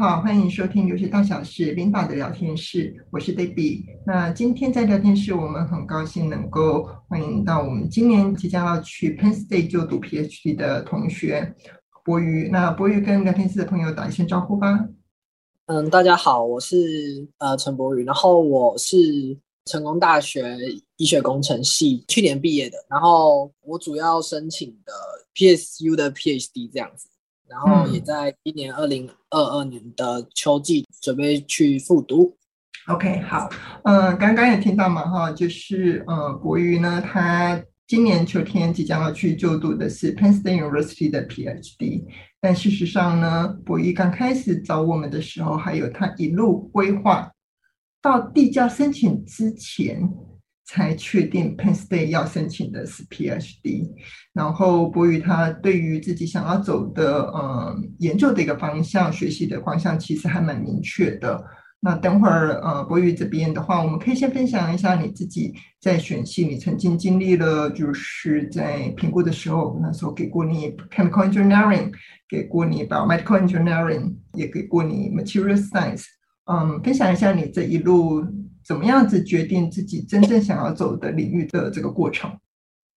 好，欢迎收听留学大小事琳达的聊天室，我是 Debbie。那今天在聊天室，我们很高兴能够欢迎到我们今年即将要去 Penn State 就读 PhD 的同学博瑜。那博瑜跟聊天室的朋友打一声招呼吧。嗯，大家好，我是呃陈博瑜，然后我是成功大学医学工程系去年毕业的，然后我主要申请的 PSU 的 PhD 这样子。然后也在今年二零二二年的秋季准备去复读。OK，好，嗯、呃，刚刚也听到嘛，哈，就是呃，国瑜呢，他今年秋天即将要去就读的是 Penn State University 的 PhD。但事实上呢，博瑜刚开始找我们的时候，还有他一路规划到递交申请之前。才确定 Penn State 要申请的是 PhD，然后博宇他对于自己想要走的呃研究的一个方向、学习的方向，其实还蛮明确的。那等会儿呃博宇这边的话，我们可以先分享一下你自己在选系，你曾经经历了就是在评估的时候，那时候给过你 Chemical Engineering，给过你 Biomedical Engineering，也给过你 Material Science，嗯，分享一下你这一路。怎么样子决定自己真正想要走的领域的这个过程？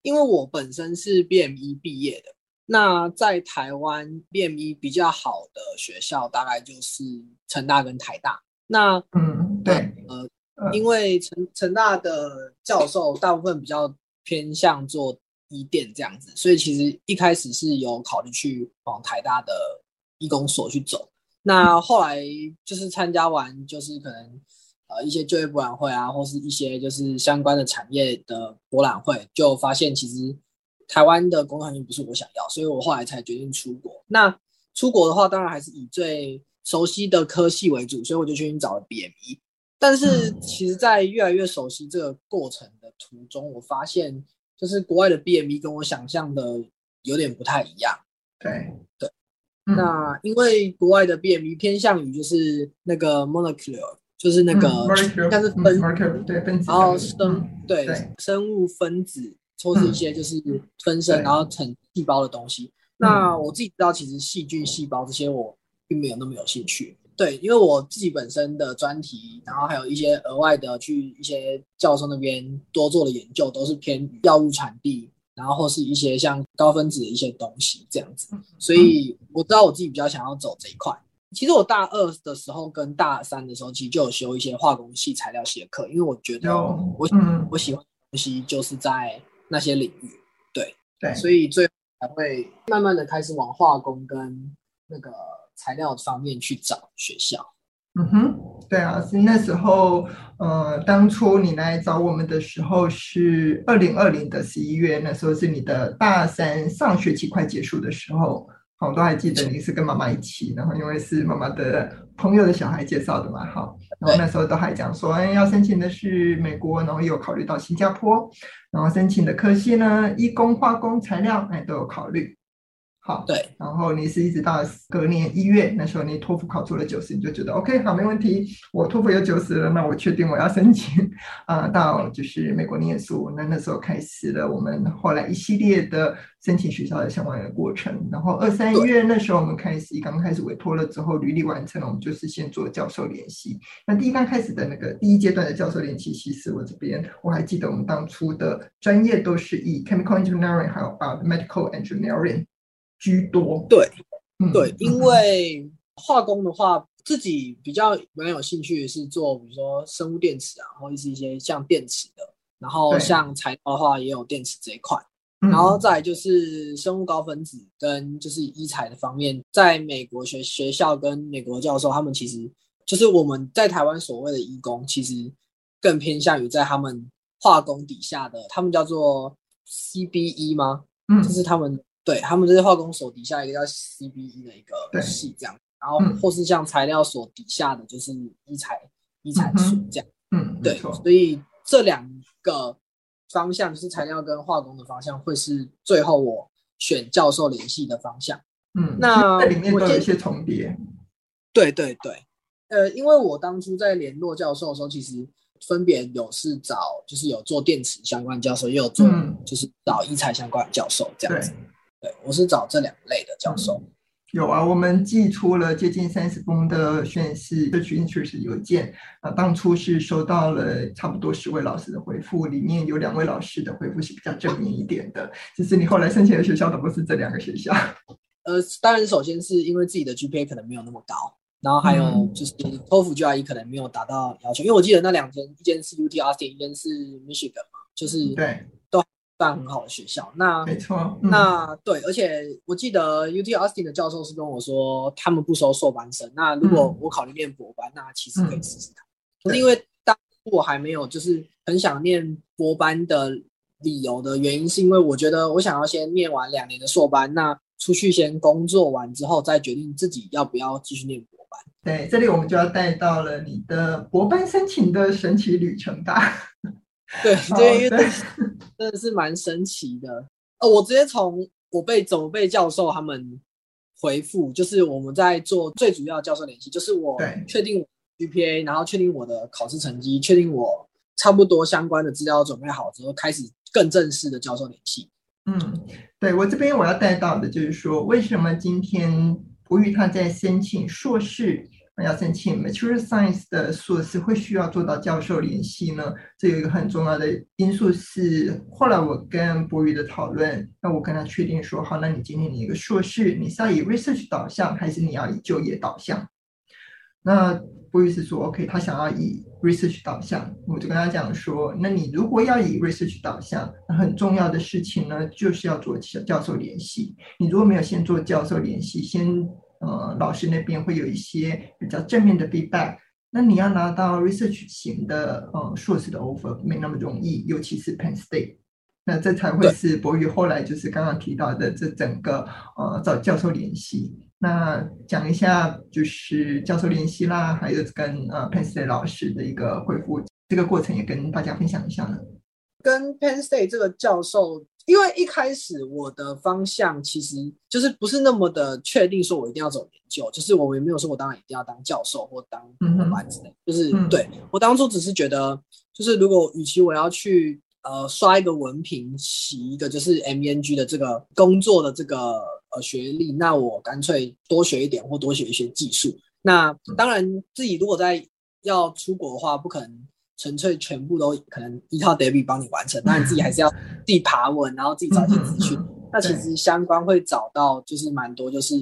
因为我本身是 BME 毕业的，那在台湾 BME 比较好的学校大概就是成大跟台大。那嗯，对，呃，因为成成大的教授大部分比较偏向做医电这样子，所以其实一开始是有考虑去往台大的医工所去走。那后来就是参加完，就是可能。呃，一些就业博览会啊，或是一些就是相关的产业的博览会，就发现其实台湾的工作环境不是我想要，所以我后来才决定出国。那出国的话，当然还是以最熟悉的科系为主，所以我就去找了 BME。但是其实，在越来越熟悉这个过程的途中，我发现就是国外的 BME 跟我想象的有点不太一样。对对，那因为国外的 BME 偏向于就是那个 molecular。就是那个，应该是分，对分子，然后生，对生物分子，抽出一些就是分身，然后成细胞的东西。那我自己知道，其实细菌、细胞这些我并没有那么有兴趣。对，因为我自己本身的专题，然后还有一些额外的去一些教授那边多做的研究，都是偏药物传递，然后或是一些像高分子的一些东西这样子。所以我知道我自己比较想要走这一块。其实我大二的时候跟大三的时候，其实就有修一些化工系材料系的课，因为我觉得我、嗯、我喜欢的东西就是在那些领域，对对，所以最后才会慢慢的开始往化工跟那个材料方面去找学校。嗯哼，对啊，是那时候，呃，当初你来找我们的时候是二零二零的十一月，那时候是你的大三上学期快结束的时候。我都还记得你是跟妈妈一起，然后因为是妈妈的朋友的小孩介绍的嘛，好，然后那时候都还讲说，哎，要申请的是美国，然后也有考虑到新加坡，然后申请的科系呢，医工、化工、材料，哎，都有考虑。好，对，然后你是一直到隔年一月，那时候你托福考出了九十，你就觉得 OK，好，没问题，我托福有九十了，那我确定我要申请啊、呃，到就是美国念书。那那时候开始了我们后来一系列的申请学校的相关的过程。然后二三月那时候我们开始刚开始委托了之后，履历完成了，我们就是先做教授联系。那第一刚开始的那个第一阶段的教授联系，其实我这边我还记得我们当初的专业都是以 chemical engineering 还有 biomedical engineering。居多对，对，嗯、因为化工的话，自己比较蛮有兴趣的是做，比如说生物电池啊，或者是一些像电池的，然后像材料的话也有电池这一块，然后再来就是生物高分子跟就是医材的方面，在美国学学校跟美国教授，他们其实就是我们在台湾所谓的医工，其实更偏向于在他们化工底下的，他们叫做 CBE 吗？嗯，就是他们。对，他们这些化工所底下一个叫 CBE 的一个系这样，然后或是像材料所底下的就是一材一材所这样，嗯，对，所以这两个方向就是材料跟化工的方向，会是最后我选教授联系的方向。嗯，那里面都有一些重叠。对对对，呃，因为我当初在联络教授的时候，其实分别有是找就是有做电池相关教授，也有做就是找医材相关的教授这样子。对，我是找这两类的教授。有啊，我们寄出了接近三十封的宣誓 Research Interest 邮件啊，当初是收到了差不多十位老师的回复，里面有两位老师的回复是比较正面一点的。其实你后来申请的学校都不是这两个学校。呃，当然，首先是因为自己的 GPA 可能没有那么高，然后还有就是托福 GRE 可能没有达到要求，因为我记得那两间，一间是 UT Austin，一间是 Michigan 嘛，就是对。很好的学校，那没错，嗯、那对，而且我记得 UT Austin 的教授是跟我说，他们不收硕班生。那如果我考虑念博班，嗯、那其实可以试试看。是因为当我还没有就是很想念博班的理由的原因，是因为我觉得我想要先念完两年的硕班，那出去先工作完之后，再决定自己要不要继续念博班。对，这里我们就要带到了你的博班申请的神奇旅程吧。对 对，因为真的是蛮神奇的。呃，我直接从我被怎么被教授他们回复，就是我们在做最主要的教授联系，就是我确定我 GPA，然后确定我的考试成绩，确定我差不多相关的资料准备好之后，开始更正式的教授联系。嗯，对，我这边我要带到的就是说，为什么今天博宇他在申请硕士？要申请 Material Science 的硕士会需要做到教授联系呢？这有一个很重要的因素是，后来我跟博宇的讨论，那我跟他确定说，好，那你今天你一个硕士，你是要以 research 导向，还是你要以就业导向？那博宇是说，OK，他想要以 research 导向，我就跟他讲说，那你如果要以 research 导向，那很重要的事情呢，就是要做教授联系。你如果没有先做教授联系，先呃，老师那边会有一些比较正面的 feedback。那你要拿到 research 型的呃硕士的 offer 没那么容易，尤其是 Penn State。那这才会是博宇后来就是刚刚提到的这整个呃找教授联系。那讲一下就是教授联系啦，还有跟呃 Penn State 老师的一个回复，这个过程也跟大家分享一下呢。跟 Penn State 这个教授。因为一开始我的方向其实就是不是那么的确定，说我一定要走研究，就是我也没有说我当然一定要当教授或当博班之类，就是对我当初只是觉得，就是如果与其我要去呃刷一个文凭，洗一个就是 MEng 的这个工作的这个呃学历，那我干脆多学一点或多学一些技术。那当然自己如果在要出国的话，不可能。纯粹全部都可能依靠 Debbie 帮你完成，那你自己还是要自己爬文，然后自己找一些资讯。那其实相关会找到就是蛮多，就是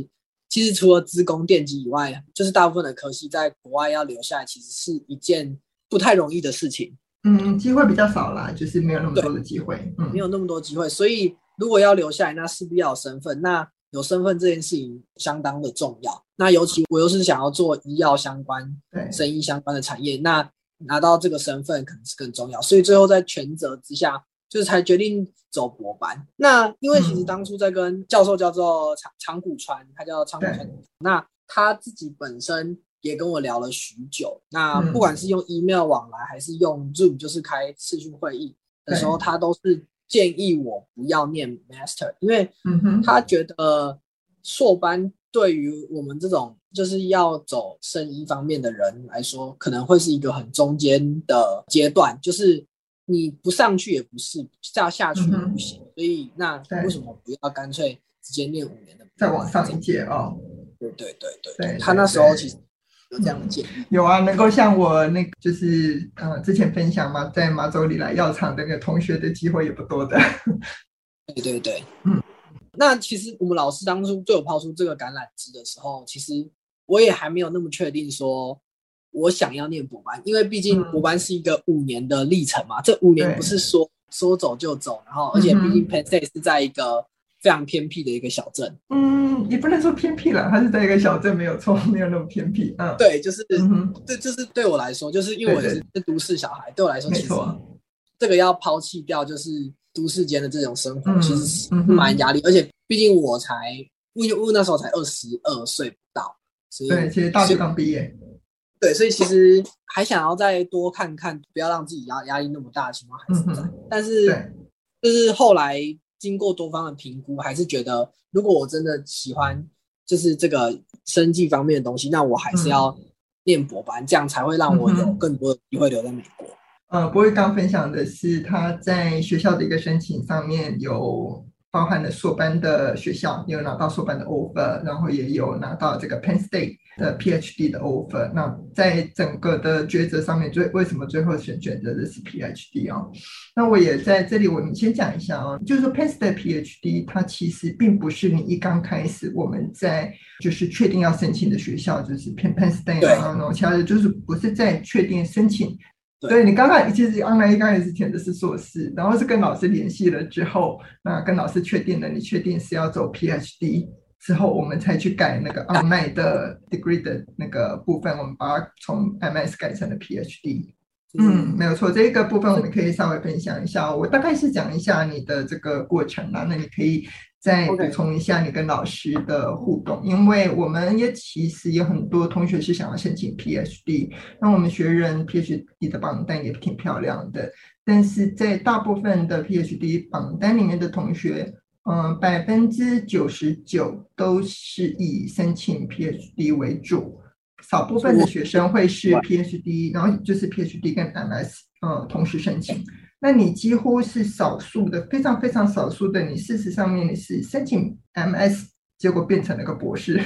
其实除了资工电机以外，就是大部分的科系在国外要留下来，其实是一件不太容易的事情。嗯，机会比较少啦，就是没有那么多的机会，嗯，没有那么多机会。所以如果要留下来，那势必要有身份。那有身份这件事情相当的重要。那尤其我又是想要做医药相关、对生意相关的产业，那。拿到这个身份可能是更重要，所以最后在权责之下，就是才决定走博班。那因为其实当初在跟教授叫做长长谷川，他叫长谷川，那他自己本身也跟我聊了许久。那不管是用 email 往来，还是用 Zoom，就是开视讯会议的时候，他都是建议我不要念 master，因为他觉得硕班。对于我们这种就是要走生医方面的人来说，可能会是一个很中间的阶段，就是你不上去也不是，下下去也不行。嗯、所以那为什么不要干脆直接念五年的，再往上一届哦？对对对对，对，对，他那时候其实有这样的建议。有啊，能够像我那个就是呃之前分享嘛，在马祖里来药厂那个同学的机会也不多的。对对对，嗯。那其实我们老师当初对我抛出这个橄榄枝的时候，其实我也还没有那么确定说我想要念博班，因为毕竟博班是一个五年的历程嘛。嗯、这五年不是说说走就走，然后而且毕竟 Penn State 是在一个非常偏僻的一个小镇。嗯，也不能说偏僻了，它是在一个小镇，没有错，没有那么偏僻。嗯，对，就是，嗯、对，就是对我来说，就是因为我是都市小孩，对我来说，其实这个要抛弃掉，就是。都市间的这种生活其实是蛮压力，嗯嗯、而且毕竟我才，因为我那时候才二十二岁不到，所以对，其实大学刚毕业，对，所以其实还想要再多看看，不要让自己压压力那么大的情况还是在，嗯、但是对。就是后来经过多方的评估，还是觉得如果我真的喜欢就是这个生计方面的东西，那我还是要念博班，嗯、这样才会让我有更多的机会留在美国。呃，博宇刚分享的是他在学校的一个申请上面有包含了硕班的学校，有拿到硕班的 offer，然后也有拿到这个 Penn State 的 PhD 的 offer。那在整个的抉择上面，最为什么最后选选择的是 PhD 啊？那我也在这里，我们先讲一下啊，就是说 Penn State PhD 它其实并不是你一刚开始我们在就是确定要申请的学校，就是 Penn Penn State 啊，然后其他的就是不是在确定申请。对，你刚刚其实 online 刚开始填的是硕士，然后是跟老师联系了之后，那跟老师确定了，你确定是要走 PhD 之后，我们才去改那个 online 的 degree 的那个部分，我们把它从 MS 改成了 PhD。嗯，没有错，这个部分我们可以稍微分享一下，我大概是讲一下你的这个过程啦，那你可以。再补充一下你跟老师的互动。因为我们也其实有很多同学是想要申请 PhD，那我们学人 PhD 的榜单也挺漂亮的，但是在大部分的 PhD 榜单里面的同学，嗯，百分之九十九都是以申请 PhD 为主，少部分的学生会是 PhD，然后就是 PhD 跟 MS，嗯，同时申请。那你几乎是少数的，非常非常少数的。你事实上面你是申请 MS，结果变成了个博士。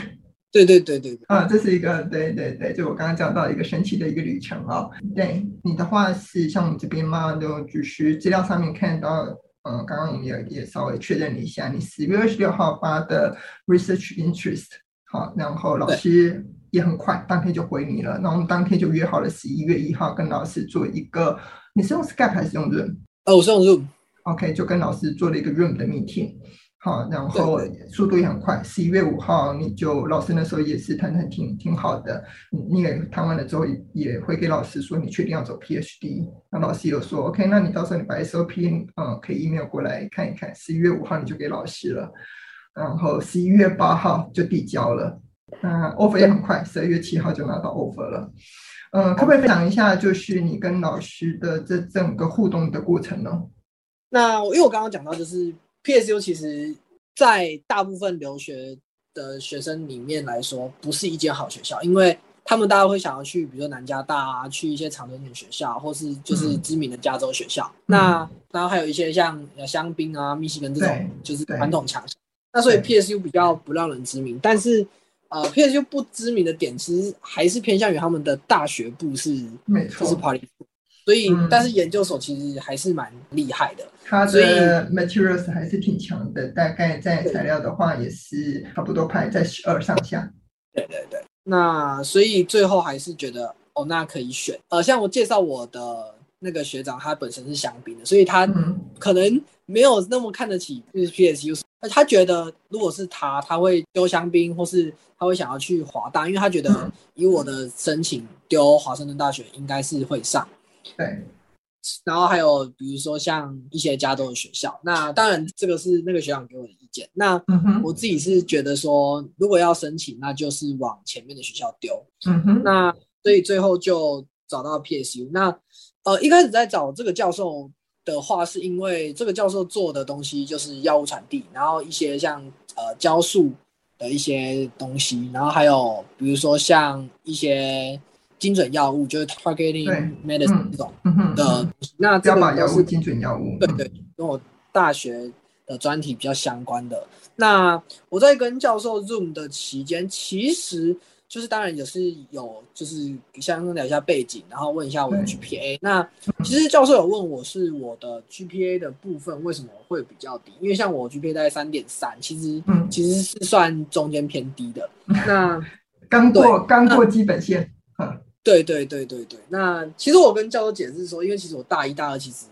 对对对对 啊，这是一个对对对，就我刚刚讲到一个神奇的一个旅程啊。对你的话是像我们这边嘛，就只是资料上面看到，嗯，刚刚我们也也稍微确认了一下，你十月二十六号发的 research interest，好，然后老师也很快当天就回你了，然后我们当天就约好了十一月一号跟老师做一个。你是用 Skype 还是用 Zoom？哦，我是用 Zoom。OK，就跟老师做了一个 Zoom 的 meeting。好，然后速度也很快。十一月五号，你就老师那时候也是谈谈挺挺好的。你也谈完了之后，也会给老师说你确定要走 PhD。那老师有说 OK，那你到时候你把 SOP 嗯可以 email 过来看一看。十一月五号你就给老师了，然后十一月八号就递交了。那 offer 也很快，十二月七号就拿到 offer 了。嗯，可不可以分享一下，就是你跟老师的这整个互动的过程呢？那因为我刚刚讲到，就是 PSU 其实，在大部分留学的学生里面来说，不是一间好学校，因为他们大家会想要去，比如说南加大啊，去一些常春藤学校，或是就是知名的加州学校。嗯、那然后还有一些像香槟啊、密西根这种，就是传统强校。那所以 PSU 比较不让人知名，但是。呃，PSU 不知名的点，其实还是偏向于他们的大学部是，没错，就是 Party，所以、嗯，但是研究所其实还是蛮厉害的，它的 materials 还是挺强的，大概在材料的话也是差不多排在十二上下。对对对，那所以最后还是觉得哦，那可以选。呃，像我介绍我的那个学长，他本身是香槟的，所以他可能没有那么看得起就是 PSU。他觉得，如果是他，他会丢香槟，或是他会想要去华大，因为他觉得以我的申请丢华盛顿大学应该是会上。对。然后还有比如说像一些加州的学校，那当然这个是那个学长给我的意见。那我自己是觉得说，如果要申请，那就是往前面的学校丢。嗯哼。那所以最后就找到 PSU。那呃一开始在找这个教授。的话，是因为这个教授做的东西就是药物传递，然后一些像呃酵素的一些东西，然后还有比如说像一些精准药物，就是 targeting medicine 这种的。那这个药物精准药物，对对，跟我大学的专题比较相关的。那我在跟教授 Zoom 的期间，其实。就是当然也是有，就是相聊一下背景，然后问一下我的 GPA。那其实教授有问我是我的 GPA 的部分为什么会比较低？因为像我 GPA 大概三点三，其实其实是算中间偏低的。那 刚过刚过基本线。对对对对对。那其实我跟教授解释说，因为其实我大一大二其实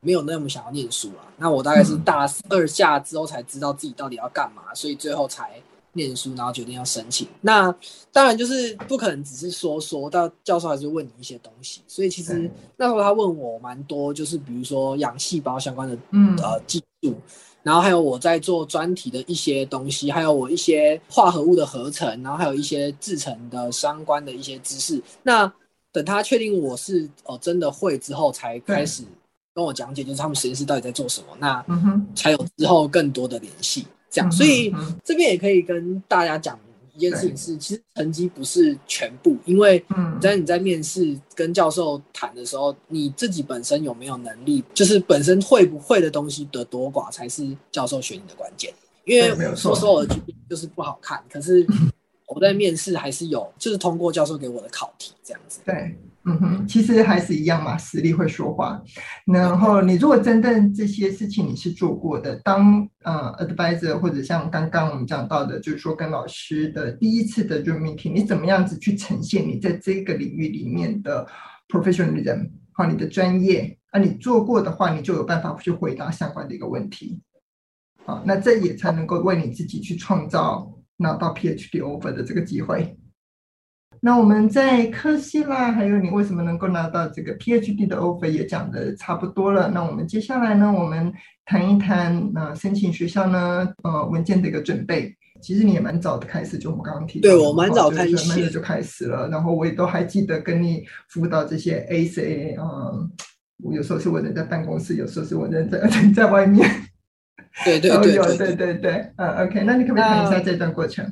没有那么想要念书啊。那我大概是大二下之后才知道自己到底要干嘛，所以最后才。念书，然后决定要申请。那当然就是不可能只是说说，到教授还是问你一些东西。所以其实那时候他问我蛮多，就是比如说养细胞相关的嗯呃技术，然后还有我在做专题的一些东西，还有我一些化合物的合成，然后还有一些制成的相关的一些知识。那等他确定我是哦、呃、真的会之后，才开始跟我讲解，就是他们实验室到底在做什么。那才有之后更多的联系。这样，所以这边也可以跟大家讲一件事情是，其实成绩不是全部，因为在你在面试跟教授谈的时候，你自己本身有没有能力，就是本身会不会的东西的多寡，才是教授选你的关键。因为说说我的就是不好看，可是我在面试还是有，就是通过教授给我的考题这样子。对。嗯哼，其实还是一样嘛，实力会说话。然后你如果真正这些事情你是做过的，当呃 advisor 或者像刚刚我们讲到的，就是说跟老师的第一次的 Zoom meeting，你怎么样子去呈现你在这个领域里面的 professionalism，好，你的专业啊，你做过的话，你就有办法去回答相关的一个问题。好，那这也才能够为你自己去创造拿到 PhD offer 的这个机会。那我们在科系啦，还有你为什么能够拿到这个 PhD 的 offer 也讲的差不多了。那我们接下来呢，我们谈一谈那申请学校呢，呃，文件的一个准备。其实你也蛮早的开始，就我们刚刚提到，对我蛮早开始，慢慢的就开始了。然后我也都还记得跟你辅导这些 ACA，嗯，我有时候是我人在办公室，有时候是我人在人 在外面。对对对对对对对，嗯，OK，那你可不可以谈一下这段过程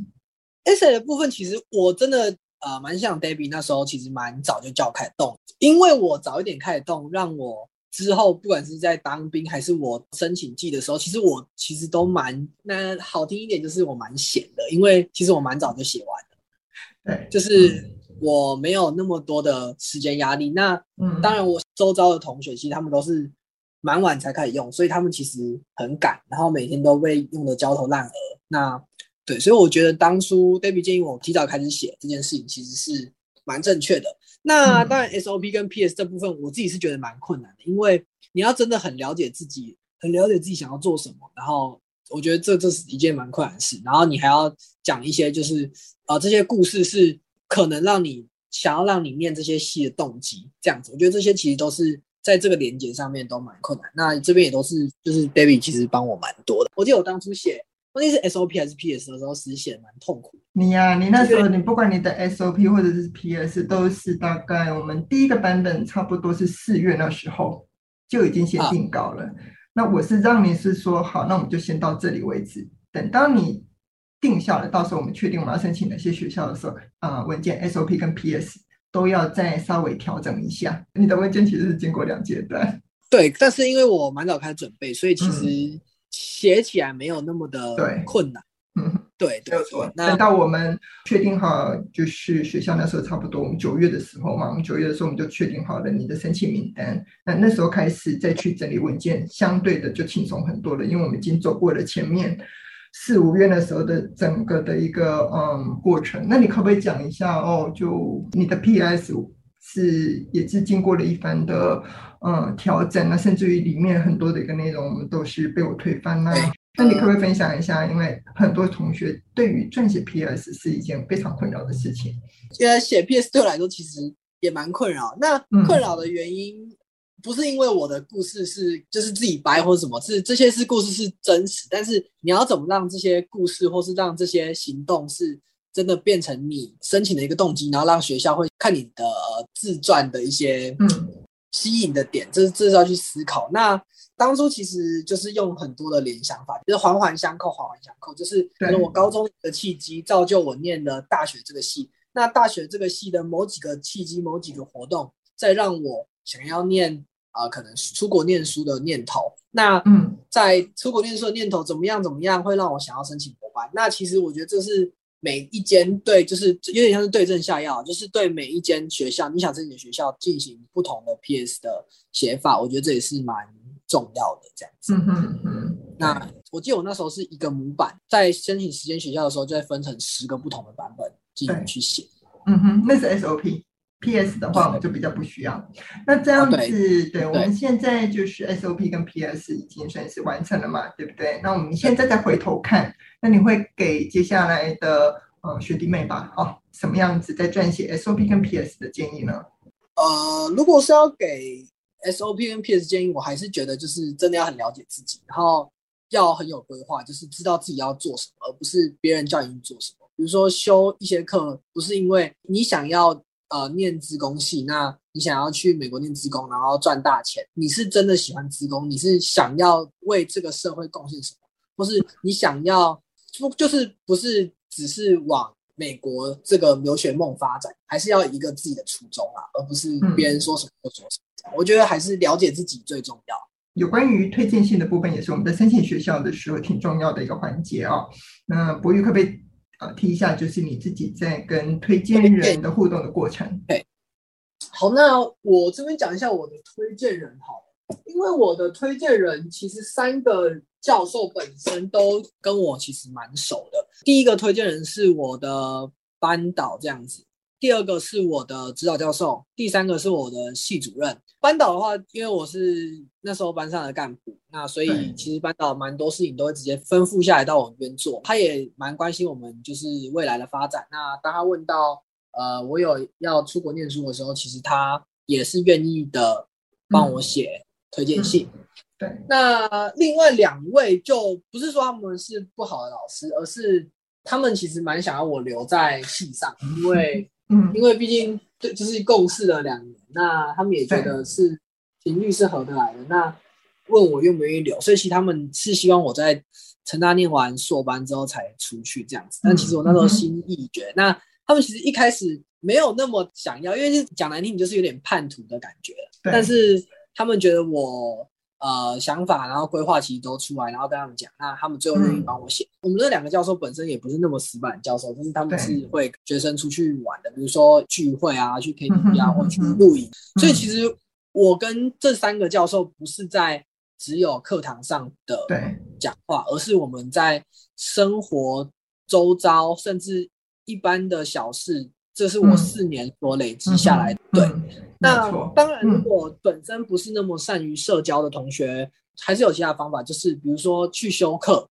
？ACA 的部分，其实我真的。呃，蛮像 Debbie 那时候，其实蛮早就叫开始动，因为我早一点开始动，让我之后不管是在当兵还是我申请季的时候，其实我其实都蛮那好听一点，就是我蛮闲的，因为其实我蛮早就写完了，对，就是我没有那么多的时间压力。那嗯，当然我周遭的同学其实他们都是蛮晚才开始用，所以他们其实很赶，然后每天都被用的焦头烂额。那对，所以我觉得当初 Debbie 建议我提早开始写这件事情，其实是蛮正确的。那当然，SOP 跟 PS 这部分，我自己是觉得蛮困难的，因为你要真的很了解自己，很了解自己想要做什么，然后我觉得这这是一件蛮困难的事。然后你还要讲一些，就是啊、呃，这些故事是可能让你想要让你念这些戏的动机，这样子。我觉得这些其实都是在这个连接上面都蛮困难。那这边也都是，就是 Debbie 其实帮我蛮多的。我记得我当初写。关键是 SOP 还是 PS 的时候，实写蛮痛苦。你呀、啊，你那时候你不管你的 SOP 或者是 PS，都是大概我们第一个版本差不多是四月那时候就已经先定稿了。啊、那我是让你是说好，那我们就先到这里为止。等到你定下了，到时候我们确定我们要申请哪些学校的时候，啊、呃，文件 SOP 跟 PS 都要再稍微调整一下。你的文件其实是经过两阶段。对，但是因为我蛮早开始准备，所以其实、嗯。写起来没有那么的困难，嗯，对，没有错。那等到我们确定好，就是学校那时候差不多，我们九月的时候嘛，我们九月的时候我们就确定好了你的申请名单。那那时候开始再去整理文件，相对的就轻松很多了，因为我们已经走过了前面四五月的时候的整个的一个嗯过程。那你可不可以讲一下哦？就你的 PS 是也是经过了一番的。嗯，调整那，甚至于里面很多的一个内容都是被我推翻了。那你可不可以分享一下？因为很多同学对于撰写 PS 是一件非常困扰的事情。现在写 PS 对我来说其实也蛮困扰。那困扰的原因不是因为我的故事是就是自己掰或者什么，是这些是故事是真实，但是你要怎么让这些故事或是让这些行动是真的变成你申请的一个动机，然后让学校会看你的自传的一些嗯。吸引的点，这是这是要去思考。那当初其实就是用很多的联想法，就是环环相扣，环环相扣。就是可能我高中的契机造就我念了大学这个系，那大学这个系的某几个契机、某几个活动，再让我想要念啊、呃，可能出国念书的念头。那嗯，在出国念书的念头怎么样？怎么样会让我想要申请博班？那其实我觉得这是。每一间对，就是有点像是对症下药，就是对每一间学校，你想申请学校进行不同的 PS 的写法，我觉得这也是蛮重要的。这样子，嗯嗯嗯。那我记得我那时候是一个模板，在申请时间学校的时候，就会分成十个不同的版本进行去写。嗯哼，那是 SOP。PS 的话，我们就比较不需要。那这样子，对，我们现在就是 SOP 跟 PS 已经算是完成了嘛，对不对？那我们现在再回头看。那你会给接下来的呃学弟妹吧，哦，什么样子在撰写 SOP 跟 PS 的建议呢？呃，如果是要给 SOP 跟 PS 建议，我还是觉得就是真的要很了解自己，然后要很有规划，就是知道自己要做什么，而不是别人叫你做什么。比如说修一些课，不是因为你想要呃念资工系，那你想要去美国念资工，然后赚大钱，你是真的喜欢资工，你是想要为这个社会贡献什么，或是你想要。不就是不是只是往美国这个留学梦发展，还是要一个自己的初衷啊，而不是别人说什么就说什么。我觉得还是了解自己最重要。有关于推荐信的部分，也是我们在申请学校的时候挺重要的一个环节哦。那柏瑜可不可以呃听一下，就是你自己在跟推荐人的互动的过程？对，好，那我这边讲一下我的推荐人好了，因为我的推荐人其实三个教授本身都跟我其实蛮熟的。第一个推荐人是我的班导这样子。第二个是我的指导教授，第三个是我的系主任。班导的话，因为我是那时候班上的干部，那所以其实班导蛮多事情都会直接吩咐下来到我这边做。他也蛮关心我们就是未来的发展。那当他问到呃我有要出国念书的时候，其实他也是愿意的帮我写推荐信。嗯嗯、对。那另外两位就不是说他们是不好的老师，而是他们其实蛮想要我留在系上，因为。嗯，因为毕竟对，就是共事了两年，那他们也觉得是频率是合得来的，那问我愿不愿意留，所以其实他们是希望我在成大念完硕班之后才出去这样子。但其实我那时候心意决，嗯、那他们其实一开始没有那么想要，因为讲难听，你就是有点叛徒的感觉。但是他们觉得我。呃，想法，然后规划其实都出来，然后跟他们讲，那他们最后愿意帮我写。嗯、我们这两个教授本身也不是那么死板教授，但是他们是会学生出去玩的，比如说聚会啊，去 KTV 啊，或者去露营。嗯、所以其实我跟这三个教授不是在只有课堂上的讲话，而是我们在生活周遭，甚至一般的小事。这是我四年所累积下来的。对，那当然，如果本身不是那么善于社交的同学，还是有其他方法，就是比如说去修课。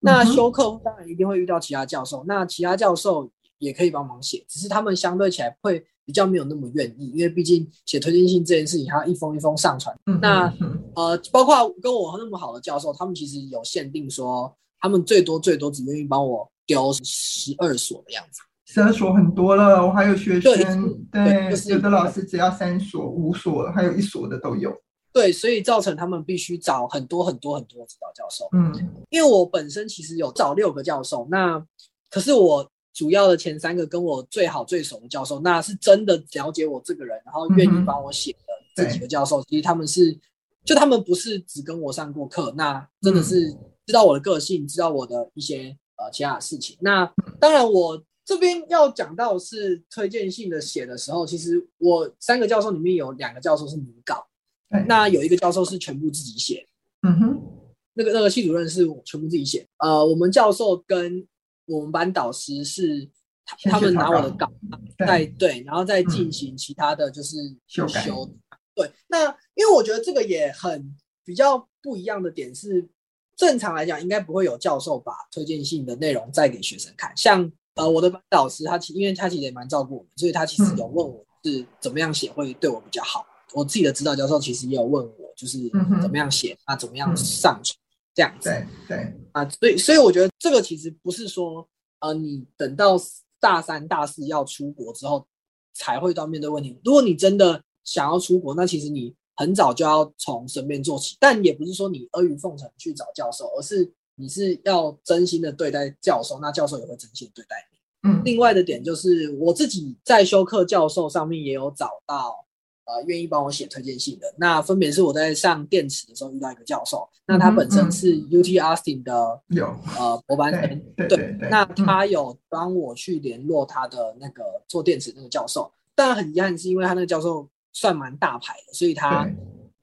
那修课当然一定会遇到其他教授，那其他教授也可以帮忙写，只是他们相对起来会比较没有那么愿意，因为毕竟写推荐信这件事情，还要一封一封上传。那呃，包括跟我那么好的教授，他们其实有限定说，他们最多最多只愿意帮我丢十二所的样子。十二所很多了，我还有学生，对，对就是、有的老师只要三所、五所，还有一所的都有。对，所以造成他们必须找很多很多很多指导教授。嗯，因为我本身其实有找六个教授，那可是我主要的前三个跟我最好最熟的教授，那是真的了解我这个人，然后愿意帮我写的这几个教授，嗯、其实他们是，就他们不是只跟我上过课，那真的是知道我的个性，知道我的一些呃其他的事情。那当然我。这边要讲到是推荐信的写的时候，其实我三个教授里面有两个教授是拟稿，那有一个教授是全部自己写。嗯哼，那个那个系主任是全部自己写。呃，我们教授跟我们班导师是他们拿我的稿，在对，对，然后再进行其他的就是修改。对，那因为我觉得这个也很比较不一样的点是，正常来讲应该不会有教授把推荐信的内容再给学生看，像。呃，我的班导师他其因为他其实也蛮照顾我们，所以他其实有问我是怎么样写会对我比较好。嗯、我自己的指导教授其实也有问我，就是怎么样写啊，怎么样上传、嗯、这样子。对对啊，所以所以我觉得这个其实不是说呃，你等到大三大四要出国之后才会到面对问题。如果你真的想要出国，那其实你很早就要从身边做起，但也不是说你阿谀奉承去找教授，而是。你是要真心的对待教授，那教授也会真心的对待你。嗯，另外的点就是我自己在修课教授上面也有找到，呃，愿意帮我写推荐信的。那分别是我在上电池的时候遇到一个教授，那他本身是 UT Austin 的有呃博班生，对对对，那他有帮我去联络他的那个做电池那个教授，但很遗憾是因为他那个教授算蛮大牌的，所以他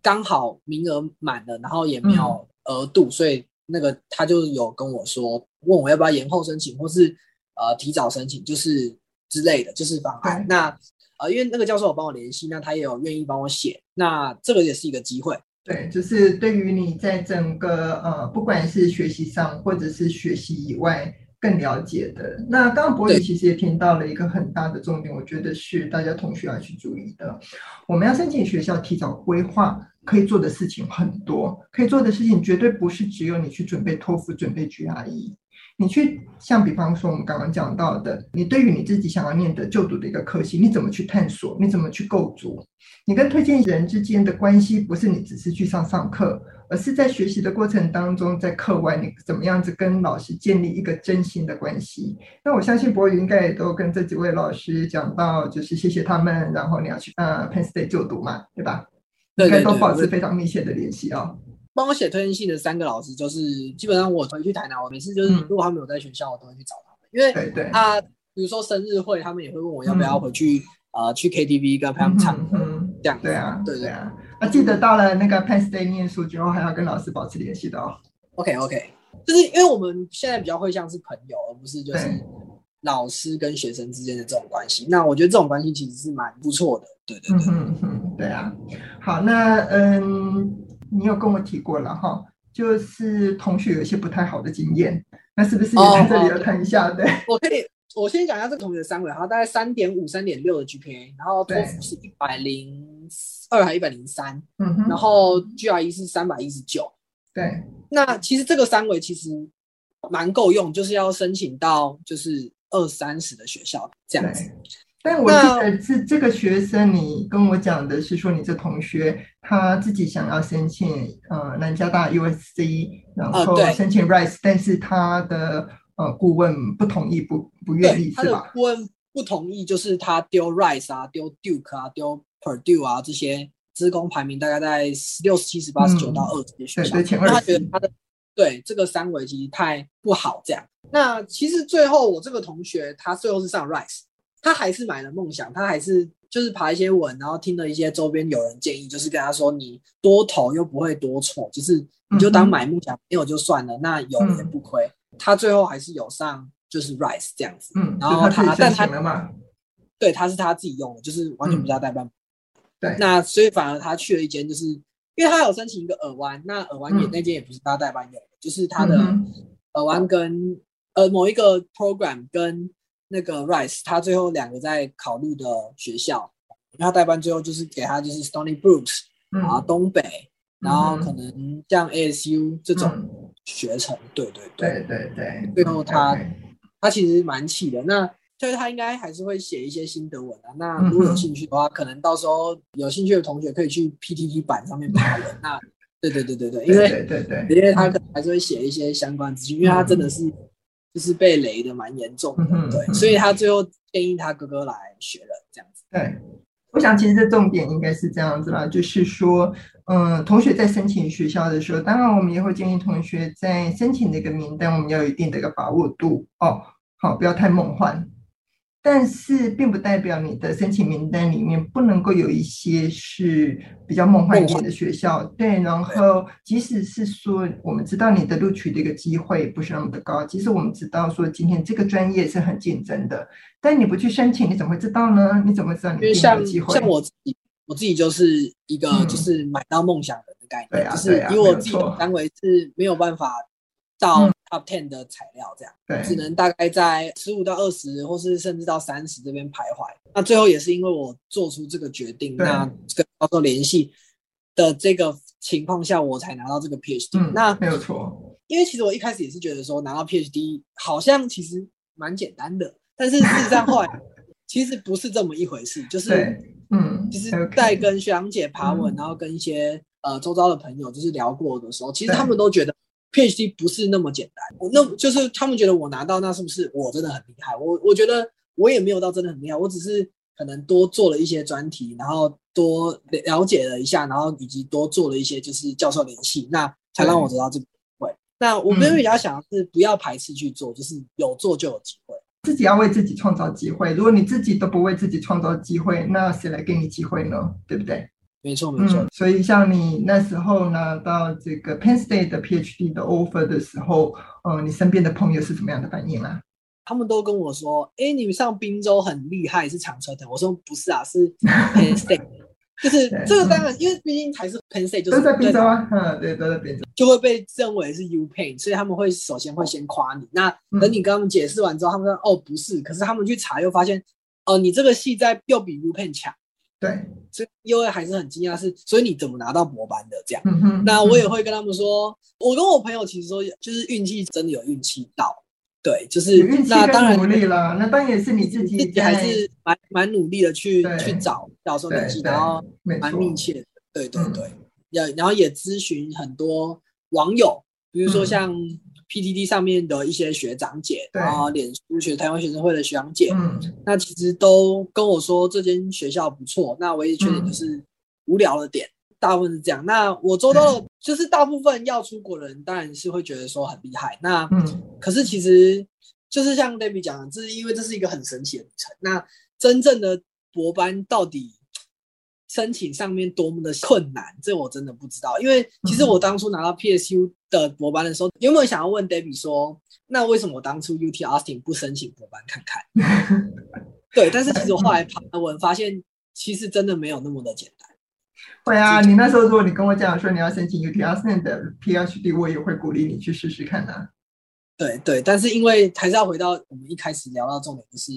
刚好名额满了，然后也没有额度，所以。那个他就有跟我说，问我要不要延后申请，或是呃提早申请，就是之类的，就是方案。那呃，因为那个教授有帮我联系，那他也有愿意帮我写，那这个也是一个机会。对，就是对于你在整个呃，不管是学习上或者是学习以外更了解的。那刚刚博宇其实也听到了一个很大的重点，我觉得是大家同学要去注意的。我们要申请学校，提早规划。可以做的事情很多，可以做的事情绝对不是只有你去准备托福、准备 GRE，你去像比方说我们刚刚讲到的，你对于你自己想要念的就读的一个科系，你怎么去探索？你怎么去构筑？你跟推荐人之间的关系，不是你只是去上上课，而是在学习的过程当中，在课外你怎么样子跟老师建立一个真心的关系？那我相信柏宇应该也都跟这几位老师讲到，就是谢谢他们，然后你要去呃 Penn State 就读嘛，对吧？应该都保持非常密切的联系啊。帮我写推荐信的三个老师，就是基本上我回去台南，我每次就是如果他们有在学校，我都会去找他们，因为他比如说生日会，他们也会问我要不要回去呃去 KTV 跟他们唱歌，这样。对啊，对对啊。那，记得到了那个 Penn State 念书之后，还要跟老师保持联系的哦。OK OK，就是因为我们现在比较会像是朋友，而不是就是老师跟学生之间的这种关系。那我觉得这种关系其实是蛮不错的。对对对，嗯嗯，对啊。好，那嗯。你有跟我提过了哈，就是同学有一些不太好的经验，那是不是也在这里要谈一下？对，我可以，我先讲一下这个同学的三围，他大概三点五、三点六的 GPA，然后托福是一百零二还一百零三，嗯哼，然后 GRE 是三百一十九，对。那其实这个三围其实蛮够用，就是要申请到就是二三十的学校这样子。但我记得是这个学生，你跟我讲的是说，你这同学他自己想要申请呃南加大 USC，然后申请 Rice，但是他的呃顾问不同意，不不愿意，是吧？顾问不同意，就是他丢 Rice 啊，丢 Duke 啊，丢 Purdue 啊这些资工排名大概在十六、十七、十八、十九到二十的学校，因为他觉得他的对这个三维其实太不好这样。那其实最后我这个同学他最后是上 Rice。他还是买了梦想，他还是就是爬一些文，然后听了一些周边有人建议，就是跟他说，你多投又不会多错，就是你就当买梦想没有就算了，嗯、那有也不亏。嗯、他最后还是有上就是 Rise 这样子，嗯，然后他，他但他对他是他自己用的，就是完全不叫代办。对、嗯，那所以反而他去了一间，就是因为他有申请一个耳湾，那耳湾也、嗯、那间也不是他代班用的，就是他的耳湾跟呃某一个 program 跟。那个 Rice，他最后两个在考虑的学校，然后代班最后就是给他就是 Stony Brook，然后东北，然后可能像 ASU 这种学程，对对对对对。最后他他其实蛮气的，那就是他应该还是会写一些心得文啊。那如果有兴趣的话，可能到时候有兴趣的同学可以去 PTT 版上面爬文。那对对对对对，因为对对，因为他可能还是会写一些相关资讯，因为他真的是。就是被雷的蛮严重的，嗯、对，所以他最后建议他哥哥来学了这样子。对，我想其实这重点应该是这样子啦，就是说，嗯、呃，同学在申请学校的时候，当然我们也会建议同学在申请的一个名单，我们要有一定的一个把握度哦，好，不要太梦幻。但是并不代表你的申请名单里面不能够有一些是比较梦幻一点的学校，对。然后即使是说我们知道你的录取的一个机会不是那么的高，即使我们知道说今天这个专业是很竞争的，但你不去申请，你怎么会知道呢？你怎么知道你有机会？像我自己，我自己就是一个就是买到梦想人的概念，嗯、就是因为我自己的单位是没有办法到。Top ten 的材料这样，对，只能大概在十五到二十，或是甚至到三十这边徘徊。那最后也是因为我做出这个决定，那跟教授联系的这个情况下，我才拿到这个 PhD。嗯、那没有错，因为其实我一开始也是觉得说拿到 PhD 好像其实蛮简单的，但是事实上后来 其实不是这么一回事。就是，嗯，其实在跟学长姐爬文，嗯、然后跟一些呃周遭的朋友就是聊过的时候，其实他们都觉得。PhD 不是那么简单，我那就是他们觉得我拿到那是不是我真的很厉害？我我觉得我也没有到真的很厉害，我只是可能多做了一些专题，然后多了解了一下，然后以及多做了一些就是教授联系，那才让我得到这个机会。对那我们比较想的是不要排斥去做，嗯、就是有做就有机会，自己要为自己创造机会。如果你自己都不为自己创造机会，那谁来给你机会呢？对不对？没错，没错、嗯。所以像你那时候拿到这个 Penn State 的 PhD 的 offer 的时候，呃，你身边的朋友是怎么样的反应啊？他们都跟我说：“哎，你们上滨州很厉害，是长春的。”我说：“不是啊，是 Penn State。”就是这个当然，因为毕竟还是 Penn State，就是在滨州啊。嗯，对，都在滨州，就会被认为是 UPenn，所以他们会首先会先夸你。那等你跟他们解释完之后，他们说：“哦，不是。”可是他们去查又发现，哦、呃，你这个系在又比 UPenn 强。对，所以 UA 还是很惊讶，是所以你怎么拿到博班的这样？嗯哼，那我也会跟他们说，我跟我朋友其实说，就是运气真的有运气到，对，就是那当然努力了，那当然也是你自己自己还是蛮蛮努力的去去找教授联系，然后蛮密切的，对对对，要然后也咨询很多网友，比如说像 PTT 上面的一些学长姐，然后脸书学台湾学生会的学长姐，嗯那其实都跟我说这间学校不错，那唯一缺点就是无聊的点。大部分是这样。那我周到的，就是大部分要出国的人，当然是会觉得说很厉害。那，嗯，可是其实就是像 Debbie 讲的，这是因为这是一个很神奇的旅程。那真正的博班到底申请上面多么的困难，这我真的不知道。因为其实我当初拿到 PSU 的博班的时候，有没有想要问 Debbie 说，那为什么我当初 UT Austin 不申请博班看看？对，但是其实我后来爬文发现，其实真的没有那么的简单。会啊，你那时候如果你跟我讲说你要申请 UT Austin 的 PhD，我也会鼓励你去试试看的、啊。对对，但是因为还是要回到我们一开始聊到重点，就是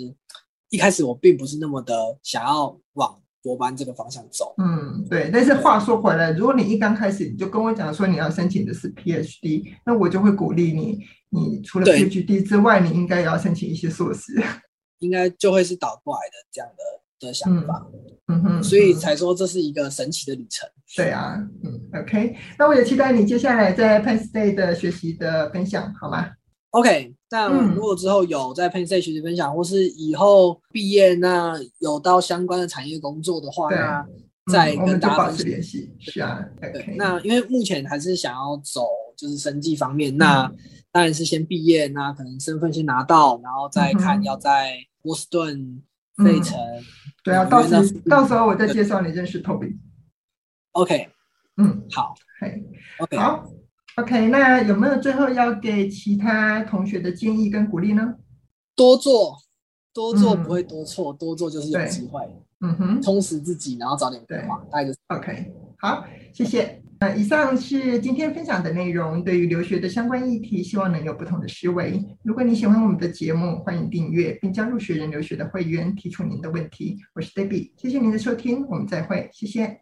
一开始我并不是那么的想要往博班这个方向走。嗯，对。但是话说回来，如果你一刚开始你就跟我讲说你要申请的是 PhD，那我就会鼓励你，你除了 PhD 之外，你应该也要申请一些硕士，应该就会是倒过来的这样的。的想法，嗯哼，所以才说这是一个神奇的旅程。对啊，嗯，OK，那我也期待你接下来在 Penn State 的学习的分享，好吗？OK，那如果之后有在 Penn State 学习分享，或是以后毕业那有到相关的产业工作的话，那再跟大家保持联系。是啊，对，那因为目前还是想要走就是生计方面，那当然是先毕业，那可能身份先拿到，然后再看要在波士顿。费城，对啊，到时到时候我再介绍你认识 Toby。OK，嗯，好，嘿，OK，好，OK，那有没有最后要给其他同学的建议跟鼓励呢？多做，多做不会多错，多做就是有机会。嗯哼，充实自己，然后早点规划，大概就是 OK。好，谢谢。呃，以上是今天分享的内容。对于留学的相关议题，希望能有不同的思维。如果你喜欢我们的节目，欢迎订阅并加入学人留学的会员，提出您的问题。我是 Debbie，谢谢您的收听，我们再会，谢谢。